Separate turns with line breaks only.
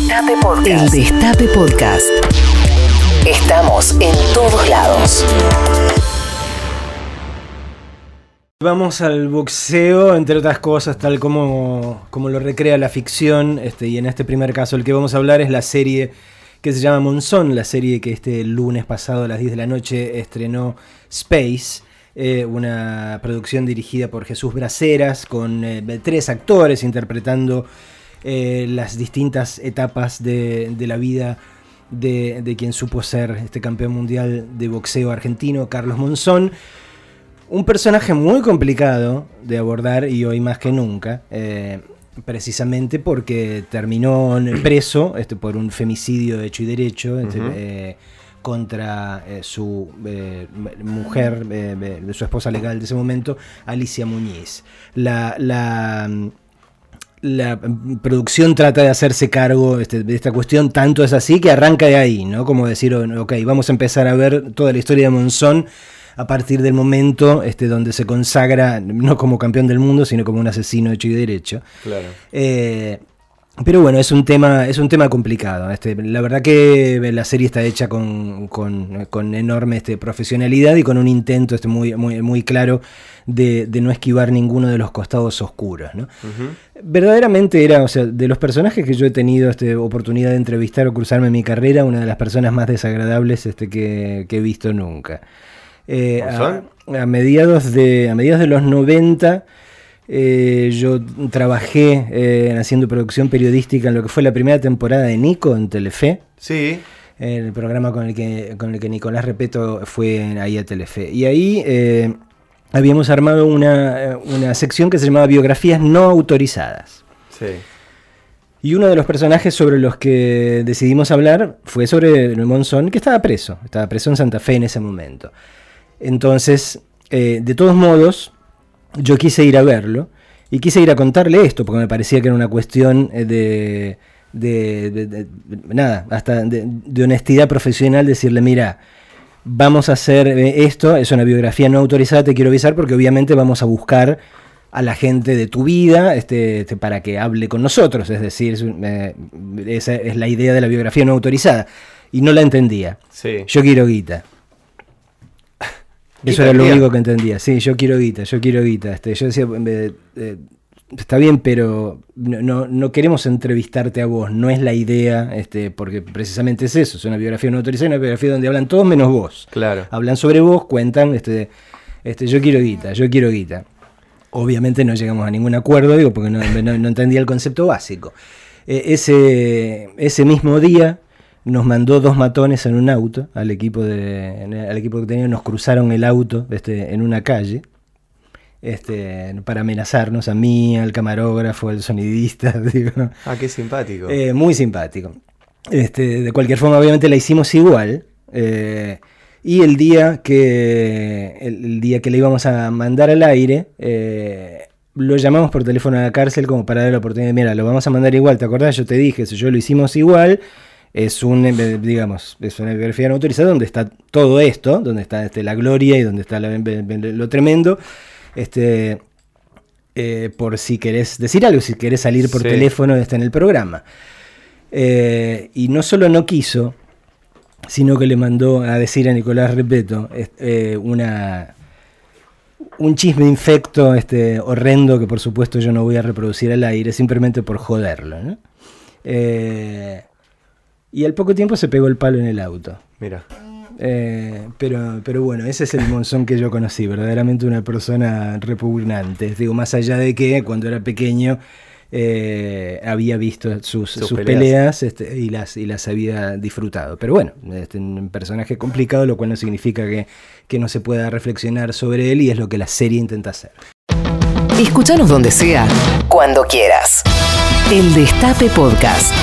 Destape Podcast. El Destape Podcast. Estamos en todos lados.
Vamos al boxeo, entre otras cosas, tal como, como lo recrea la ficción, este, y en este primer caso el que vamos a hablar es la serie que se llama Monzón, la serie que este lunes pasado a las 10 de la noche estrenó Space, eh, una producción dirigida por Jesús Braceras, con eh, tres actores interpretando eh, las distintas etapas de, de la vida de, de, quien supo ser este campeón mundial de boxeo argentino, Carlos Monzón. Un personaje muy complicado de abordar y hoy más que nunca, eh, precisamente porque terminó preso este, por un femicidio hecho y derecho este, uh -huh. eh, contra eh, su mujer, su esposa legal de ese momento, Alicia Muñiz. La, la la producción trata de hacerse cargo este, de esta cuestión, tanto es así que arranca de ahí, ¿no? Como decir, ok, vamos a empezar a ver toda la historia de Monzón a partir del momento este, donde se consagra no como campeón del mundo, sino como un asesino hecho y derecho.
Claro.
Eh, pero bueno, es un tema, es un tema complicado. Este, la verdad que la serie está hecha con, con, con enorme este, profesionalidad y con un intento este, muy, muy, muy claro de, de, no esquivar ninguno de los costados oscuros. ¿no? Uh -huh. Verdaderamente era, o sea, de los personajes que yo he tenido este, oportunidad de entrevistar o cruzarme en mi carrera, una de las personas más desagradables este, que, que he visto nunca. Eh, a, a, mediados de, a mediados de los 90 eh, yo trabajé eh, haciendo producción periodística en lo que fue la primera temporada de Nico en Telefe.
Sí.
El programa con el que, con el que Nicolás Repeto fue ahí a Telefe. Y ahí eh, habíamos armado una, una, sección que se llamaba Biografías no autorizadas.
Sí.
Y uno de los personajes sobre los que decidimos hablar fue sobre Monzón, que estaba preso. Estaba preso en Santa Fe en ese momento. Entonces, de todos modos, yo quise ir a verlo y quise ir a contarle esto, porque me parecía que era una cuestión eh, de, de, de, de nada, hasta de, honestidad profesional, decirle, mira, vamos a hacer eh, esto, es una biografía no autorizada, te quiero avisar, porque obviamente vamos a buscar a la gente de tu vida este, este, para que hable con nosotros, es decir, eh, esa es la idea de la biografía no autorizada. Y no la entendía.
Sí.
Yo quiero guita. Eso era lo único que entendía. Sí, yo quiero guita, yo quiero guita. Este, yo decía, eh, eh, está bien, pero no, no, queremos entrevistarte a vos, no es la idea, este, porque precisamente es eso, es una biografía no autorizada, una biografía donde hablan todos menos vos.
Claro.
Hablan sobre vos, cuentan, este, este, yo quiero guita, yo quiero guita. Obviamente no llegamos a ningún acuerdo, digo, porque no, no, no entendía el concepto básico. Eh, ese, ese mismo día nos mandó dos matones en un auto al equipo de al equipo que tenía nos cruzaron el auto este, en una calle este, para amenazarnos a mí al camarógrafo al sonidista digo.
ah qué simpático
eh, muy simpático este, de cualquier forma obviamente la hicimos igual eh, y el día que el, el, día que le íbamos a mandar al aire eh, lo llamamos por teléfono a la cárcel como para dar la oportunidad de, mira, lo vamos a mandar igual, ¿te acordás? Yo te dije, si yo lo hicimos igual, es un, digamos, es una biografía no autorizada donde está todo esto, donde está este, la gloria y donde está la, lo tremendo. Este, eh, por si querés decir algo, si querés salir por sí. teléfono, está en el programa. Eh, y no solo no quiso, sino que le mandó a decir a Nicolás Repeto eh, una, un chisme infecto este, horrendo que por supuesto yo no voy a reproducir al aire, simplemente por joderlo. ¿no? Eh, y al poco tiempo se pegó el palo en el auto.
Mira.
Eh, pero, pero bueno, ese es el Monzón que yo conocí, verdaderamente una persona repugnante. Digo, más allá de que cuando era pequeño eh, había visto sus, sus, sus peleas, peleas este, y, las, y las había disfrutado. Pero bueno, este, un personaje complicado, lo cual no significa que, que no se pueda reflexionar sobre él y es lo que la serie intenta hacer.
Escúchanos donde sea, cuando quieras. El Destape Podcast.